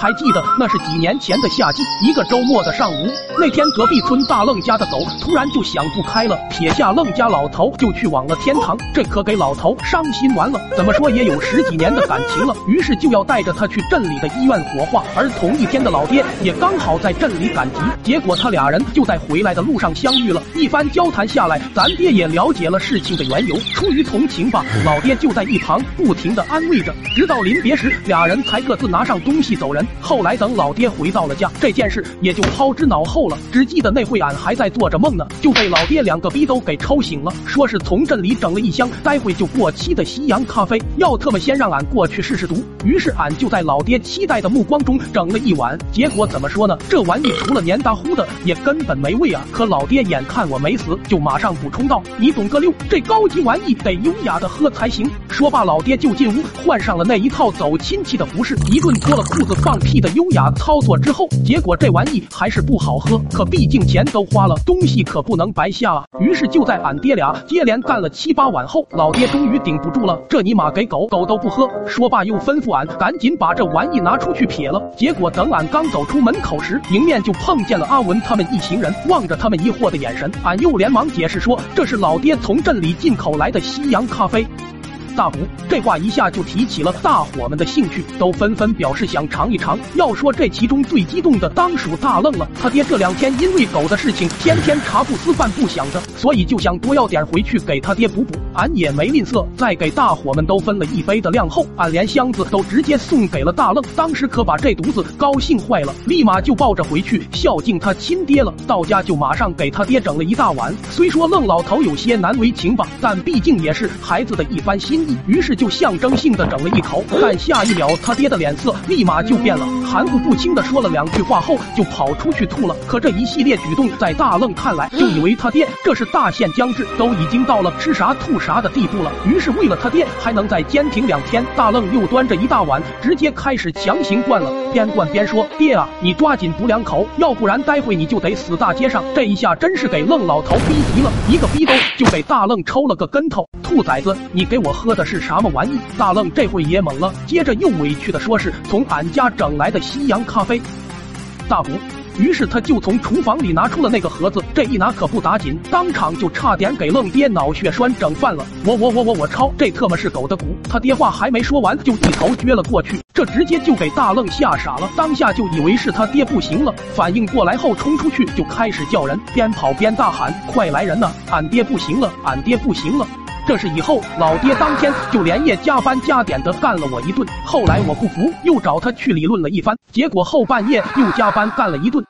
还记得那是几年前的夏季，一个周末的上午，那天隔壁村大愣家的狗突然就想不开了，撇下愣家老头就去往了天堂，这可给老头伤心完了。怎么说也有十几年的感情了，于是就要带着他去镇里的医院火化。而同一天的老爹也刚好在镇里赶集，结果他俩人就在回来的路上相遇了。一番交谈下来，咱爹也了解了事情的缘由，出于同情吧，老爹就在一旁不停的安慰着，直到临别时，俩人才各自拿上东西走人。后来等老爹回到了家，这件事也就抛之脑后了。只记得那会俺还在做着梦呢，就被老爹两个逼都给抽醒了，说是从镇里整了一箱待会就过期的西洋咖啡，要特么先让俺过去试试毒。于是俺就在老爹期待的目光中整了一碗，结果怎么说呢？这玩意除了黏哒乎的，也根本没味啊！可老爹眼看我没死，就马上补充道：“你懂个六，这高级玩意得优雅的喝才行。”说罢，老爹就进屋换上了那一套走亲戚的服饰，一顿脱了裤子放屁的优雅操作之后，结果这玩意还是不好喝。可毕竟钱都花了，东西可不能白下啊！于是就在俺爹俩接连干了七八碗后，老爹终于顶不住了，这尼玛给狗狗都不喝。说罢又吩咐俺赶紧把这玩意拿出去撇了。结果等俺刚走出门口时，迎面就碰见了阿文他们一行人，望着他们疑惑的眼神，俺又连忙解释说这是老爹从镇里进口来的西洋咖啡。大补，这话一下就提起了大伙们的兴趣，都纷纷表示想尝一尝。要说这其中最激动的，当属大愣了。他爹这两天因为狗的事情，天天茶不思饭不想的，所以就想多要点回去给他爹补补。俺也没吝啬，再给大伙们都分了一杯的量后，俺连箱子都直接送给了大愣。当时可把这犊子高兴坏了，立马就抱着回去孝敬他亲爹了。到家就马上给他爹整了一大碗。虽说愣老头有些难为情吧，但毕竟也是孩子的一番心。于是就象征性的整了一口，但下一秒他爹的脸色立马就变了，含糊不清的说了两句话后就跑出去吐了。可这一系列举动在大愣看来，就以为他爹这是大限将至，都已经到了吃啥吐啥的地步了。于是为了他爹还能再坚挺两天，大愣又端着一大碗，直接开始强行灌了，边灌边说：“爹啊，你抓紧补两口，要不然待会你就得死大街上。”这一下真是给愣老头逼急了，一个逼兜就给大愣抽了个跟头。兔崽子，你给我喝喝的是什么玩意？大愣这会也懵了，接着又委屈的说是从俺家整来的西洋咖啡。大补。于是他就从厨房里拿出了那个盒子，这一拿可不打紧，当场就差点给愣爹脑血栓整犯了。我我我我我操，这特么是狗的骨！他爹话还没说完，就一头撅了过去，这直接就给大愣吓傻了，当下就以为是他爹不行了，反应过来后冲出去就开始叫人，边跑边大喊：“快来人呐！俺爹不行了，俺爹不行了！”这是以后老爹当天就连夜加班加点的干了我一顿，后来我不服，又找他去理论了一番，结果后半夜又加班干了一顿。